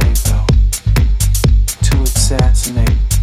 say, to assassinate.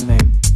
listening.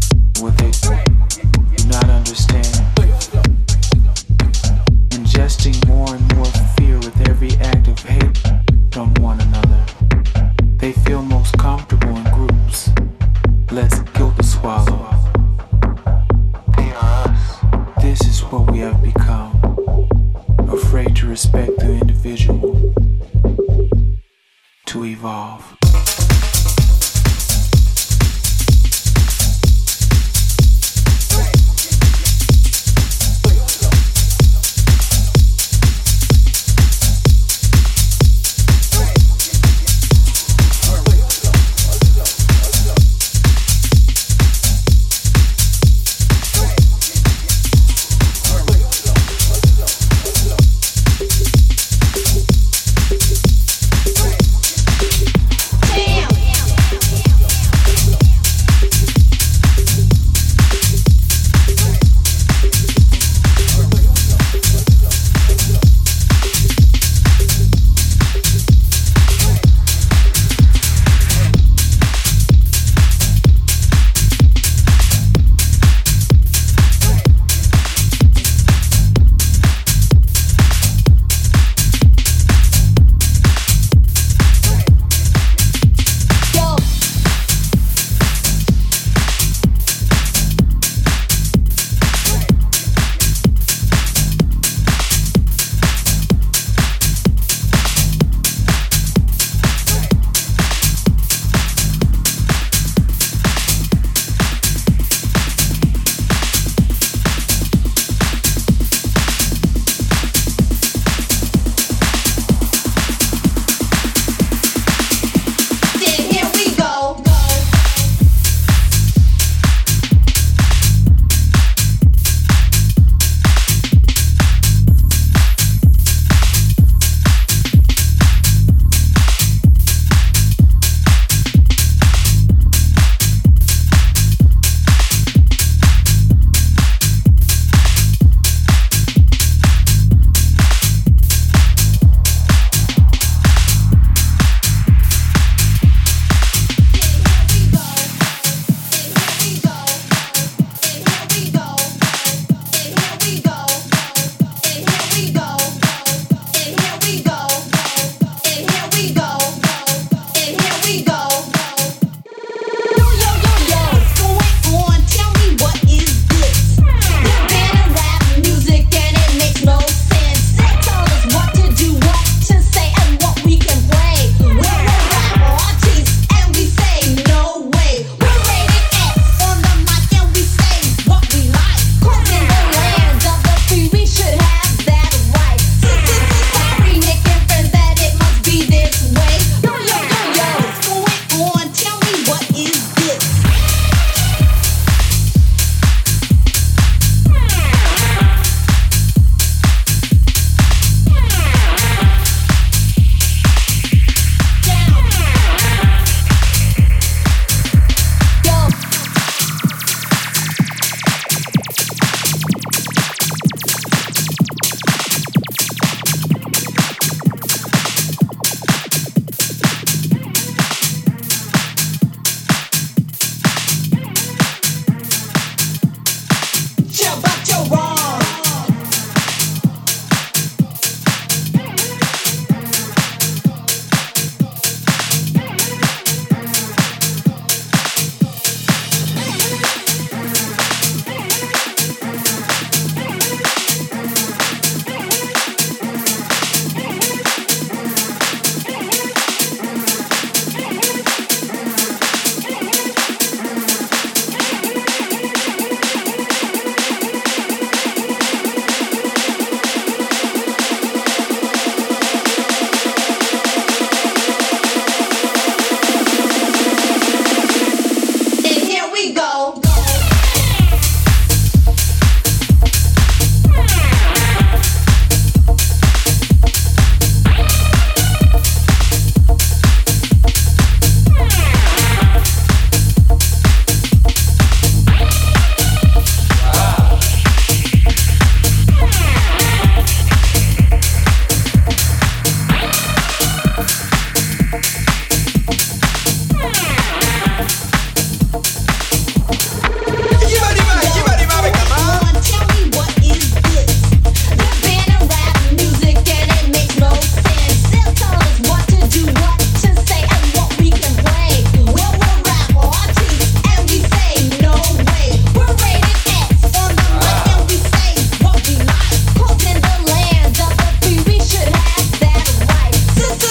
Listen